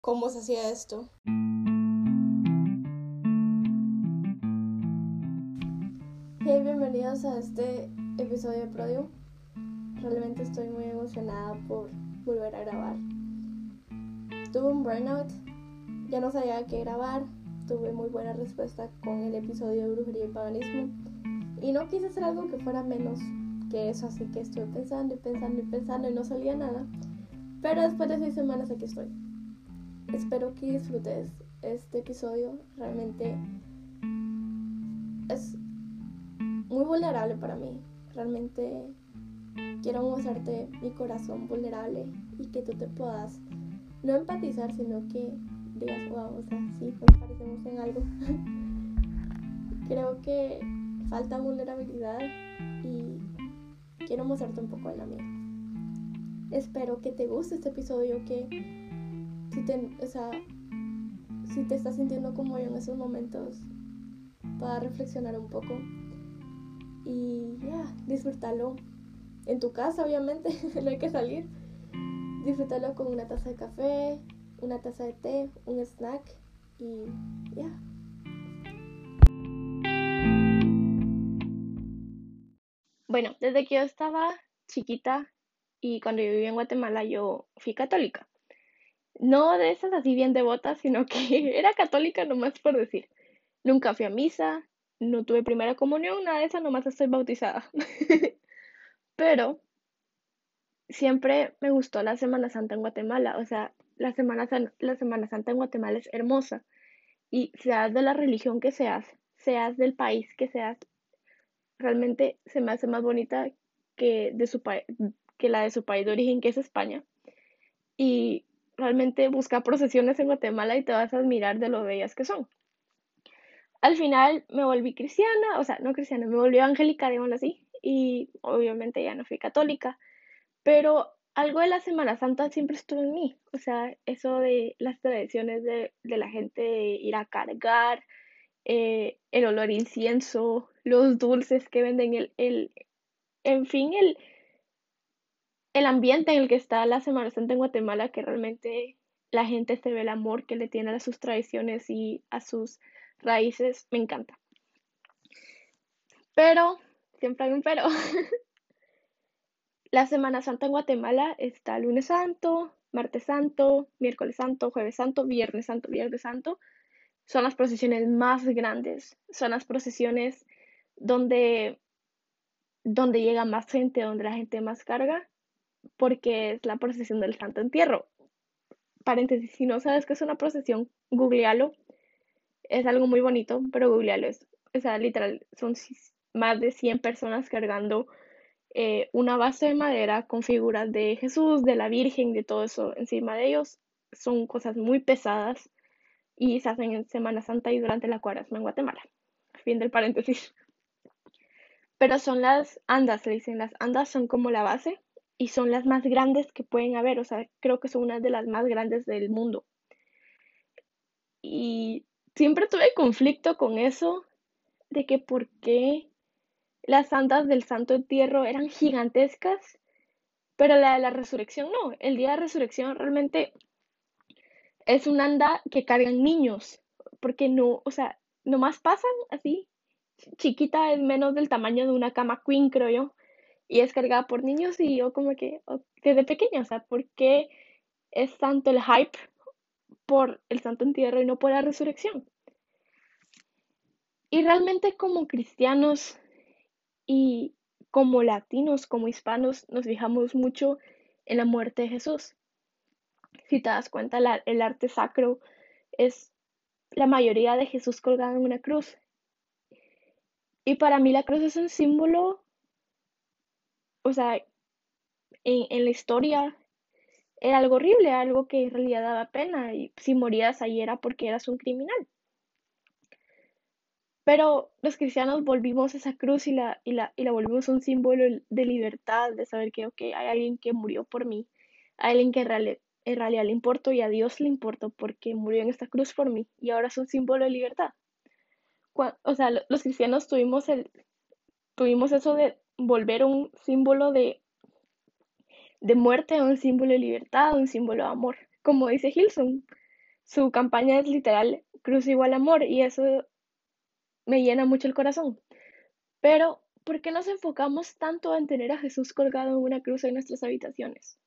cómo se hacía esto. Hey, bienvenidos a este episodio de Prodio. Realmente estoy muy emocionada por volver a grabar. Tuve un burnout, ya no sabía qué grabar, tuve muy buena respuesta con el episodio de brujería y paganismo y no quise hacer algo que fuera menos que eso, así que estuve pensando y pensando y pensando y no salía nada. Pero después de seis semanas aquí estoy. Espero que disfrutes este episodio. Realmente es muy vulnerable para mí. Realmente quiero mostrarte mi corazón vulnerable y que tú te puedas no empatizar, sino que digas, wow, o sea, sí, nos parecemos en algo. Creo que falta vulnerabilidad y quiero mostrarte un poco de la mía. Espero que te guste este episodio, que si te, o sea, si te estás sintiendo como yo en esos momentos, puedas reflexionar un poco y ya, disfrútalo en tu casa, obviamente, no hay que salir. Disfrútalo con una taza de café, una taza de té, un snack y ya. Bueno, desde que yo estaba chiquita y cuando yo vivía en Guatemala yo fui católica. No de esas así bien devotas, sino que era católica nomás por decir. Nunca fui a misa, no tuve primera comunión, nada de eso, nomás estoy bautizada. Pero siempre me gustó la Semana Santa en Guatemala. O sea, la Semana, la Semana Santa en Guatemala es hermosa. Y seas de la religión que seas, seas del país que seas, realmente se me hace más bonita que, de su que la de su país de origen, que es España. Y realmente busca procesiones en Guatemala y te vas a admirar de lo bellas que son. Al final me volví cristiana, o sea, no cristiana, me volví evangélica, digámoslo así, y obviamente ya no fui católica, pero algo de la Semana Santa siempre estuvo en mí, o sea, eso de las tradiciones de, la gente de ir a cargar, eh, el olor incienso, los dulces que venden, el, el en fin, el, el ambiente en el que está la Semana Santa en Guatemala, que realmente la gente se ve el amor que le tiene a sus tradiciones y a sus raíces, me encanta. Pero siempre hay un pero. La Semana Santa en Guatemala está lunes santo, martes santo, miércoles santo, jueves santo, viernes santo, viernes santo. Son las procesiones más grandes, son las procesiones donde, donde llega más gente, donde la gente más carga, porque es la procesión del Santo Entierro. Paréntesis, si no sabes qué es una procesión, googlealo. Es algo muy bonito, pero googlealo es. O sea, literal, son más de 100 personas cargando eh, una base de madera con figuras de Jesús, de la Virgen, de todo eso encima de ellos. Son cosas muy pesadas y se hacen en Semana Santa y durante la cuaresma en Guatemala. Fin del paréntesis. Pero son las andas, se dicen. Las andas son como la base y son las más grandes que pueden haber. O sea, creo que son una de las más grandes del mundo. Y siempre tuve conflicto con eso de que por qué las andas del Santo Entierro eran gigantescas, pero la de la resurrección no. El día de resurrección realmente es una anda que cargan niños, porque no, o sea, nomás pasan así. Chiquita es menos del tamaño de una cama queen, creo yo, y es cargada por niños y yo como que desde pequeña, o sea, ¿por qué es tanto el hype por el Santo Entierro y no por la resurrección? Y realmente como cristianos y como latinos, como hispanos, nos fijamos mucho en la muerte de Jesús. Si te das cuenta, el arte sacro es la mayoría de Jesús colgado en una cruz. Y para mí la cruz es un símbolo, o sea, en, en la historia era algo horrible, algo que en realidad daba pena. Y si morías ahí era porque eras un criminal. Pero los cristianos volvimos esa cruz y la, y la, y la volvimos un símbolo de libertad, de saber que hay alguien que murió por mí, hay alguien que en realidad, en realidad le importo y a Dios le importo porque murió en esta cruz por mí y ahora es un símbolo de libertad. o sea, los cristianos tuvimos, el, tuvimos eso de volver un símbolo de, de muerte a un símbolo de libertad, un símbolo de amor. Como dice Hilson, su campaña es literal cruz igual amor y eso me llena mucho el corazón. Pero, ¿por qué nos enfocamos tanto en tener a Jesús colgado en una cruz en nuestras habitaciones?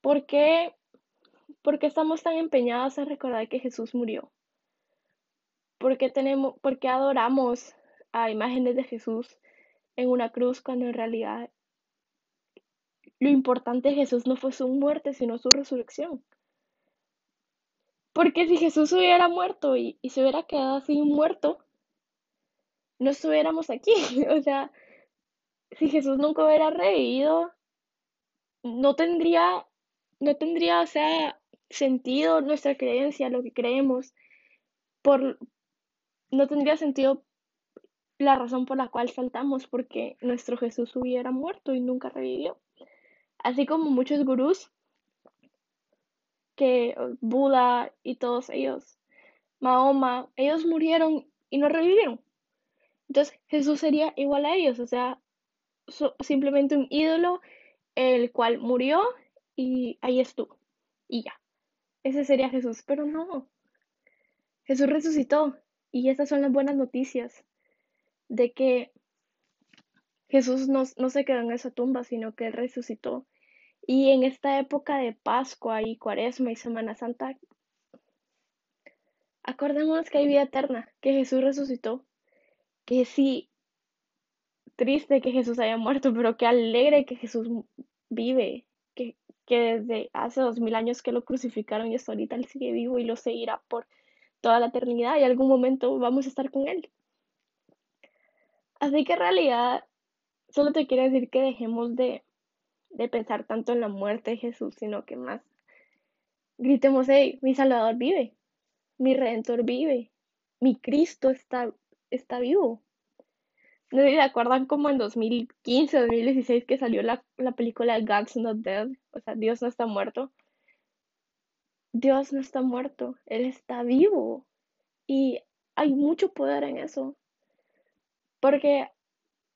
¿Por qué, por qué estamos tan empeñados en recordar que Jesús murió? ¿Por qué, tenemos, por qué adoramos a imágenes de Jesús en una cruz cuando en realidad lo importante de Jesús no fue su muerte, sino su resurrección? Porque si Jesús hubiera muerto y, y se hubiera quedado así muerto, no estuviéramos aquí. O sea, si Jesús nunca hubiera revivido, no tendría, no tendría, o sea, sentido nuestra creencia, lo que creemos, por, no tendría sentido la razón por la cual saltamos, porque nuestro Jesús hubiera muerto y nunca revivió. Así como muchos gurús, que Buda y todos ellos, Mahoma, ellos murieron y no revivieron. Entonces Jesús sería igual a ellos, o sea, simplemente un ídolo el cual murió y ahí estuvo. Y ya. Ese sería Jesús, pero no. Jesús resucitó y esas son las buenas noticias de que Jesús no, no se quedó en esa tumba, sino que Él resucitó. Y en esta época de Pascua y Cuaresma y Semana Santa, acordémonos que hay vida eterna, que Jesús resucitó que sí, triste que Jesús haya muerto, pero qué alegre que Jesús vive, que, que desde hace dos mil años que lo crucificaron y hasta ahorita él sigue vivo y lo seguirá por toda la eternidad y algún momento vamos a estar con él. Así que en realidad solo te quiero decir que dejemos de, de pensar tanto en la muerte de Jesús, sino que más gritemos, hey, mi Salvador vive, mi Redentor vive, mi Cristo está está vivo. No sé si se acuerdan como en 2015 2016 que salió la, la película God's Not Dead, o sea, Dios no está muerto. Dios no está muerto, Él está vivo. Y hay mucho poder en eso. Porque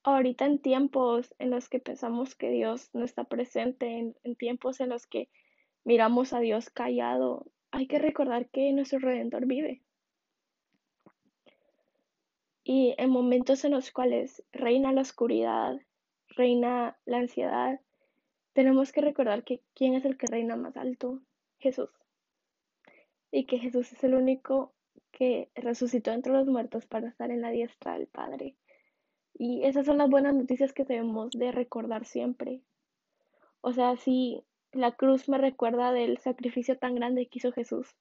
ahorita en tiempos en los que pensamos que Dios no está presente, en tiempos en los que miramos a Dios callado, hay que recordar que nuestro Redentor vive. Y en momentos en los cuales reina la oscuridad, reina la ansiedad, tenemos que recordar que quién es el que reina más alto, Jesús. Y que Jesús es el único que resucitó entre los muertos para estar en la diestra del Padre. Y esas son las buenas noticias que debemos de recordar siempre. O sea, si la cruz me recuerda del sacrificio tan grande que hizo Jesús,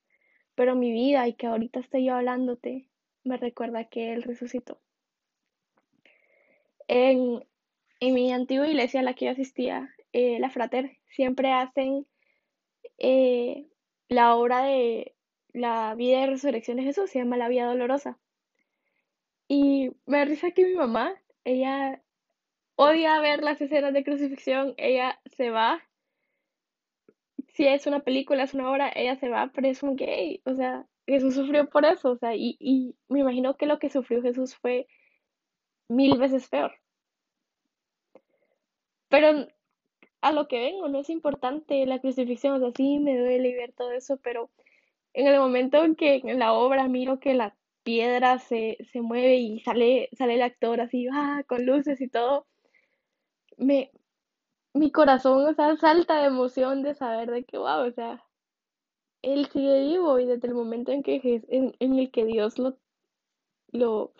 pero mi vida y que ahorita estoy yo hablándote me recuerda que Él resucitó. En, mi antigua iglesia a la que yo asistía, eh, la Frater, siempre hacen eh, la obra de la vida de resurrección de Jesús, se llama La Vía Dolorosa. Y me risa que mi mamá, ella odia ver las escenas de crucifixión, ella se va. Si es una película, es una obra, ella se va, pero es un gay, o sea, Jesús sufrió por eso, o sea, y, y me imagino que lo que sufrió Jesús fue mil veces peor. Pero a lo que vengo, no es importante la crucifixión, o sea, sí me duele ver todo eso, pero en el momento en que en la obra miro que la piedra se, se mueve y sale, sale el actor así, ah, con luces y todo, me, mi corazón, o sea, salta de emoción de saber de que, wow, o sea, él sigue vivo y desde el momento en que en, el que Dios lo, lo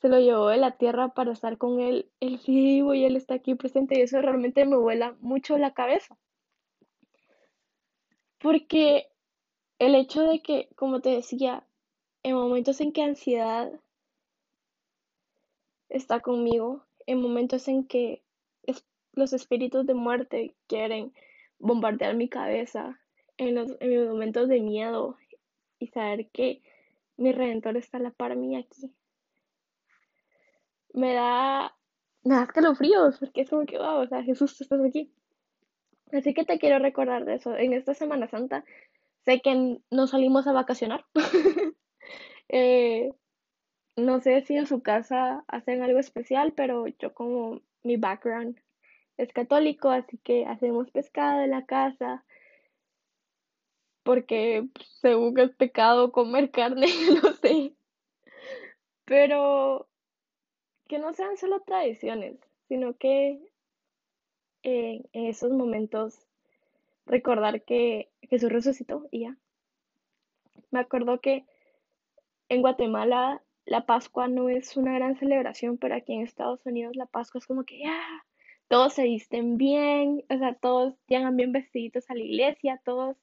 se lo llevó de la tierra para estar con él, él sigue vivo y él está aquí presente y eso realmente me vuela mucho la cabeza. Porque el hecho de que, como te decía, en momentos en que ansiedad está conmigo, en momentos en que los espíritus de muerte quieren bombardear mi cabeza, en, los, en momentos de miedo y saber que mi redentor está a la par mí aquí. Me da, me da escalofríos porque es como que, wow, o sea, Jesús, tú estás aquí. Así que te quiero recordar de eso. En esta Semana Santa sé que no salimos a vacacionar. eh, no sé si en su casa hacen algo especial, pero yo como mi background es católico, así que hacemos pescado en la casa, porque pues, según es pecado comer carne, no sé. Pero que no sean solo tradiciones, sino que en esos momentos recordar que Jesús resucitó y ya. Me acuerdo que en Guatemala la Pascua no es una gran celebración, pero aquí en Estados Unidos la Pascua es como que ya, todos se visten bien, o sea, todos llegan bien vestiditos a la iglesia, todos,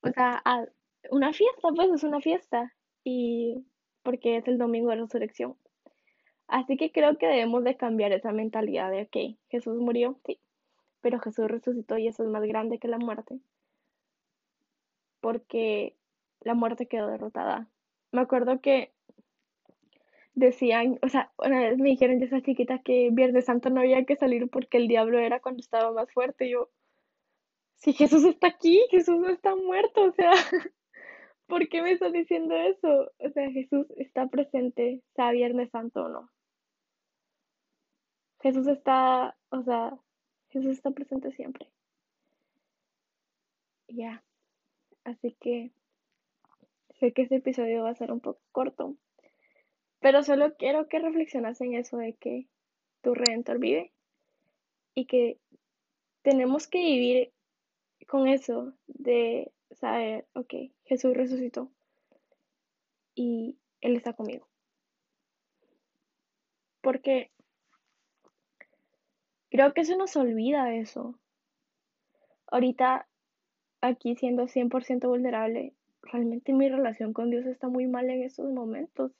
o sea, a una fiesta, pues es una fiesta, y porque es el domingo de resurrección. Así que creo que debemos de cambiar esa mentalidad de, ok, Jesús murió, sí, pero Jesús resucitó y eso es más grande que la muerte, porque la muerte quedó derrotada. Me acuerdo que decían, o sea, una vez me dijeron de esa chiquita que Viernes Santo no había que salir porque el diablo era cuando estaba más fuerte. Y yo, si Jesús está aquí, Jesús no está muerto, o sea, ¿por qué me estás diciendo eso? O sea, Jesús está presente, sea Viernes Santo o no. Jesús está, o sea, Jesús está presente siempre. Ya, así que que este episodio va a ser un poco corto, pero solo quiero que reflexionas en eso de que tu redentor vive y que tenemos que vivir con eso de saber, ok, Jesús resucitó y Él está conmigo. Porque creo que se nos olvida eso. Ahorita, aquí siendo 100% vulnerable, realmente mi relación con Dios está muy mal en estos momentos.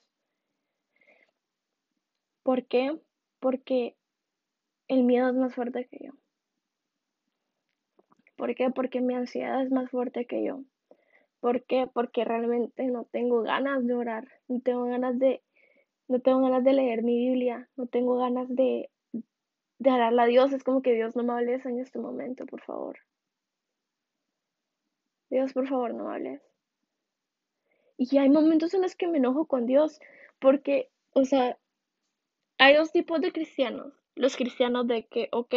¿Por qué? Porque el miedo es más fuerte que yo. ¿Por qué? Porque mi ansiedad es más fuerte que yo. ¿Por qué? Porque realmente no tengo ganas de orar, no tengo ganas de, no tengo ganas de leer mi Biblia, no tengo ganas de, de hablarle a Dios. Es como que Dios no me hables en este momento, por favor. Dios, por favor, no me hables. Y hay momentos en los que me enojo con Dios, porque, o sea, hay dos tipos de cristianos. Los cristianos de que, ok,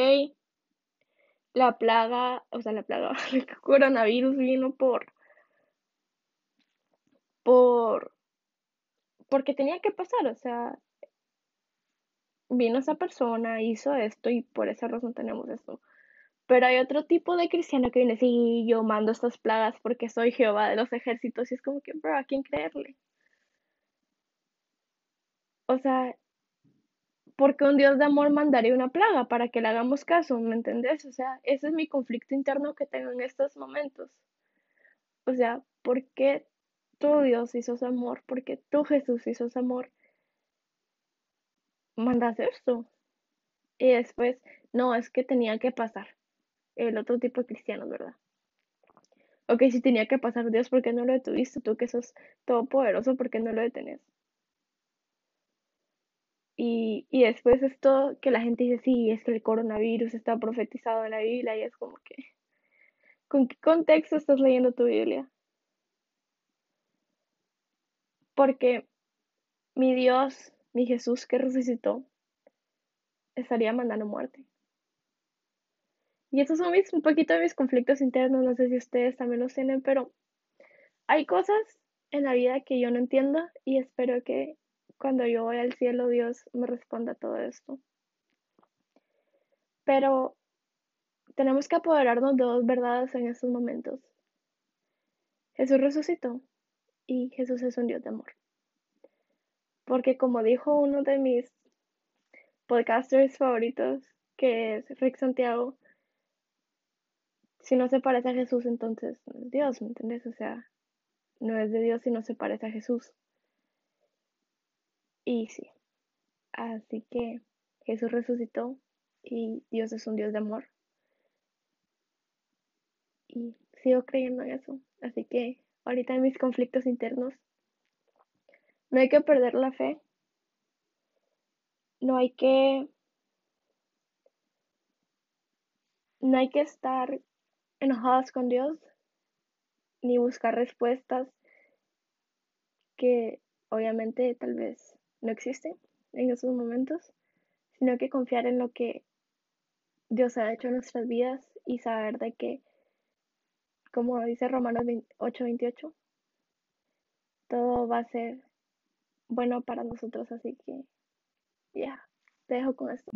la plaga, o sea, la plaga, el coronavirus vino por, por, porque tenía que pasar, o sea, vino esa persona, hizo esto y por esa razón tenemos esto. Pero hay otro tipo de cristiano que viene así, yo mando estas plagas porque soy Jehová de los ejércitos y es como que, bro, ¿a quién creerle? O sea, porque un Dios de amor mandaría una plaga para que le hagamos caso, ¿me entendés? O sea, ese es mi conflicto interno que tengo en estos momentos. O sea, ¿por qué tu Dios hizo amor? ¿Por qué tú Jesús hizo amor? Mandas esto. Y después, no, es que tenía que pasar. El otro tipo de cristianos, ¿verdad? Ok, si tenía que pasar Dios, ¿por qué no lo detuviste? Tú que sos todopoderoso, ¿por qué no lo detenés? Y, y después esto que la gente dice, sí, es que el coronavirus está profetizado en la Biblia y es como que, ¿con qué contexto estás leyendo tu Biblia? Porque mi Dios, mi Jesús que resucitó, estaría mandando muerte. Y estos son mis, un poquito de mis conflictos internos, no sé si ustedes también los tienen, pero hay cosas en la vida que yo no entiendo y espero que cuando yo voy al cielo, Dios me responda todo esto. Pero tenemos que apoderarnos de dos verdades en estos momentos. Jesús resucitó y Jesús es un Dios de amor. Porque como dijo uno de mis podcasters favoritos, que es Rick Santiago, si no se parece a Jesús, entonces no es Dios, ¿me entiendes? O sea, no es de Dios si no se parece a Jesús. Y sí, así que Jesús resucitó y Dios es un Dios de amor. Y sigo creyendo en eso. Así que ahorita en mis conflictos internos, no hay que perder la fe. No hay que... No hay que estar enojados con Dios ni buscar respuestas que obviamente tal vez no existe en esos momentos, sino que confiar en lo que Dios ha hecho en nuestras vidas y saber de que como dice Romanos 8:28, todo va a ser bueno para nosotros, así que ya, te dejo con esto.